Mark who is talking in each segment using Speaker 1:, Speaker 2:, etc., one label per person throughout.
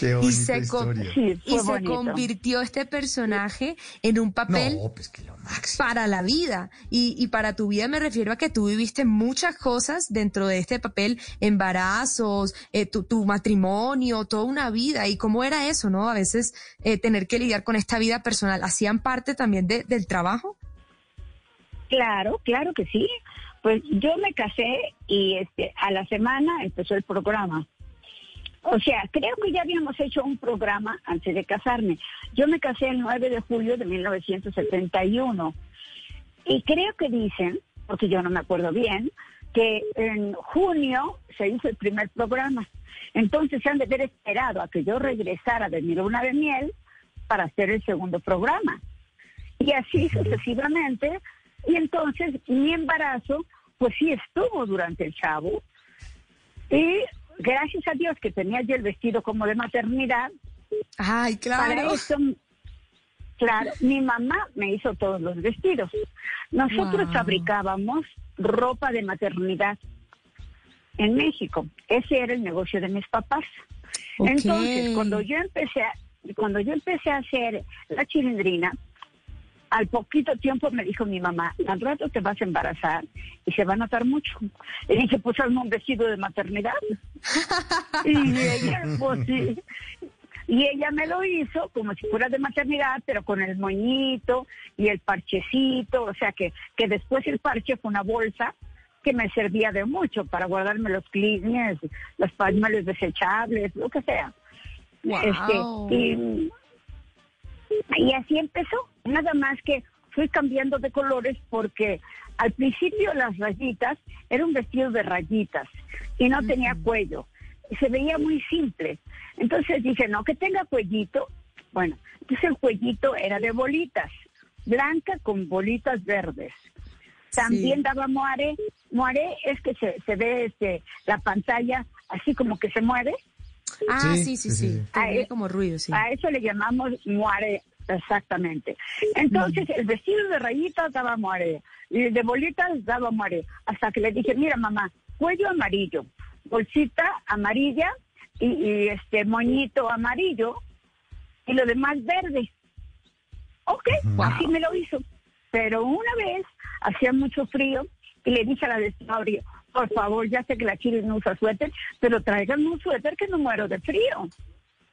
Speaker 1: Qué
Speaker 2: y se, con-
Speaker 1: historia.
Speaker 3: Sí,
Speaker 2: y se convirtió este personaje en un papel
Speaker 1: No, pues que lo máximo.
Speaker 2: para la vida. Y, y para tu vida me refiero a que tú viviste muchas cosas dentro de este papel, embarazos, eh, tu, tu matrimonio, toda una vida. Y cómo era eso, ¿no? A veces eh, tener que lidiar con esta vida personal. ¿Hacían parte también de- del trabajo?
Speaker 3: Claro, claro que sí. Pues yo me casé y este a la semana empezó el programa. O sea, creo que ya habíamos hecho un programa antes de casarme. Yo me casé el 9 de julio de 1971. Y creo que dicen, porque yo no me acuerdo bien, que en junio se hizo el primer programa. Entonces se han de haber esperado a que yo regresara de mi luna de miel para hacer el segundo programa. Y así sucesivamente. Y entonces mi embarazo, pues sí estuvo durante el chavo. Y gracias a Dios que tenía yo el vestido como de maternidad,
Speaker 2: Ay,
Speaker 3: para
Speaker 2: claro.
Speaker 3: eso, claro, mi mamá me hizo todos los vestidos. Nosotros
Speaker 2: Wow.
Speaker 3: fabricábamos ropa de maternidad en México. Ese era el negocio de mis papás. Entonces, cuando yo empecé a, cuando yo empecé a hacer la chilindrina, al poquito tiempo me dijo mi mamá, al rato te vas a embarazar y se va a notar mucho. Le dije, pues hazme un vestido de maternidad. y ella, pues sí. Y ella me lo hizo como si fuera de maternidad, pero con el moñito y el parchecito, o sea que, que después el parche fue una bolsa que me servía de mucho para guardarme los clines, los pañuelos desechables, lo que sea.
Speaker 2: Wow.
Speaker 3: Este, y, y así empezó. Nada más que fui cambiando de colores porque al principio las rayitas era un vestido de rayitas y no tenía cuello. Se veía muy simple. Entonces dije, no, que tenga cuellito. Bueno, entonces el cuellito era de bolitas, blanca con bolitas verdes. También
Speaker 2: Sí.
Speaker 3: daba moaré. Moaré es que se, se ve este, la pantalla así como que se mueve.
Speaker 2: Ah,
Speaker 1: Sí,
Speaker 2: sí, sí,
Speaker 1: sí,
Speaker 2: sí. Tiene
Speaker 3: eh,
Speaker 2: como ruido, sí.
Speaker 3: A eso le llamamos moare, exactamente. Entonces, el vestido de rayitas daba moare, y el de bolitas daba moare. Hasta que le dije, mira mamá, cuello amarillo, bolsita amarilla y, y este moñito amarillo y lo demás verde. Ok, así me lo hizo. Pero una vez hacía mucho frío y le dije a la de Saurio, por favor, ya sé que la chile no usa suéter, pero tráiganme un suéter que no muero de frío.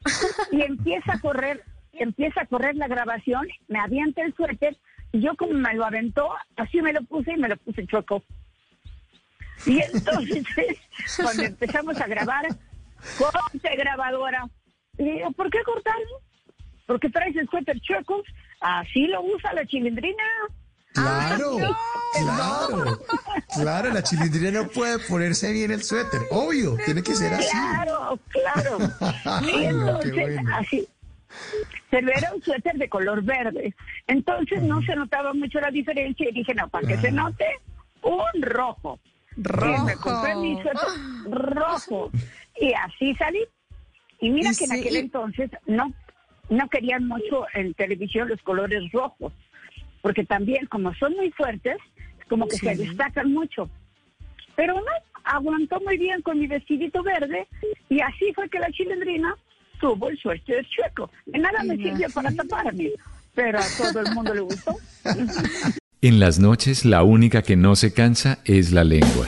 Speaker 3: y empieza a correr, empieza a correr la grabación, me avienta el suéter y yo como me lo aventó, así me lo puse y me lo puse choco. Y entonces, cuando empezamos a grabar, corte grabadora. Y le digo, ¿por qué cortarlo? Porque traes el suéter chueco, así lo usa la chilindrina.
Speaker 1: Claro, claro, claro, la chilindrina no puede ponerse bien el suéter, obvio, tiene que ser así.
Speaker 3: Claro, claro. Y
Speaker 1: no, bueno.
Speaker 3: así. Pero era un suéter de color verde. Entonces no se notaba mucho la diferencia y dije, no, para que se note, un rojo. Y me compré mi suéter rojo. Y así salí. Y mira
Speaker 2: Y
Speaker 3: que en
Speaker 2: sí,
Speaker 3: aquel
Speaker 2: y-
Speaker 3: entonces no, no querían mucho en televisión los colores rojos. Porque también, como son muy fuertes, como que se destacan mucho. Pero no, aguantó muy bien con mi vestidito verde y así fue que la chilindrina tuvo el suéter chueco. De nada me sirvió para taparme, pero a todo el mundo le gustó.
Speaker 4: En las noches la única que no se cansa es la lengua.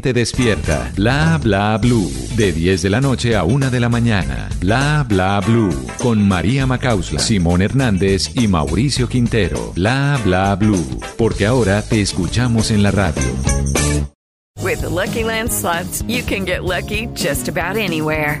Speaker 4: mantente despierta. Bla bla blue. De 10 de la noche a 1 de la mañana. Bla bla blue. Con María Macausla, Simón Hernández y Mauricio Quintero. Bla bla blue. Porque ahora te escuchamos en la radio.
Speaker 5: With the Lucky Land slots, you can get lucky just about anywhere.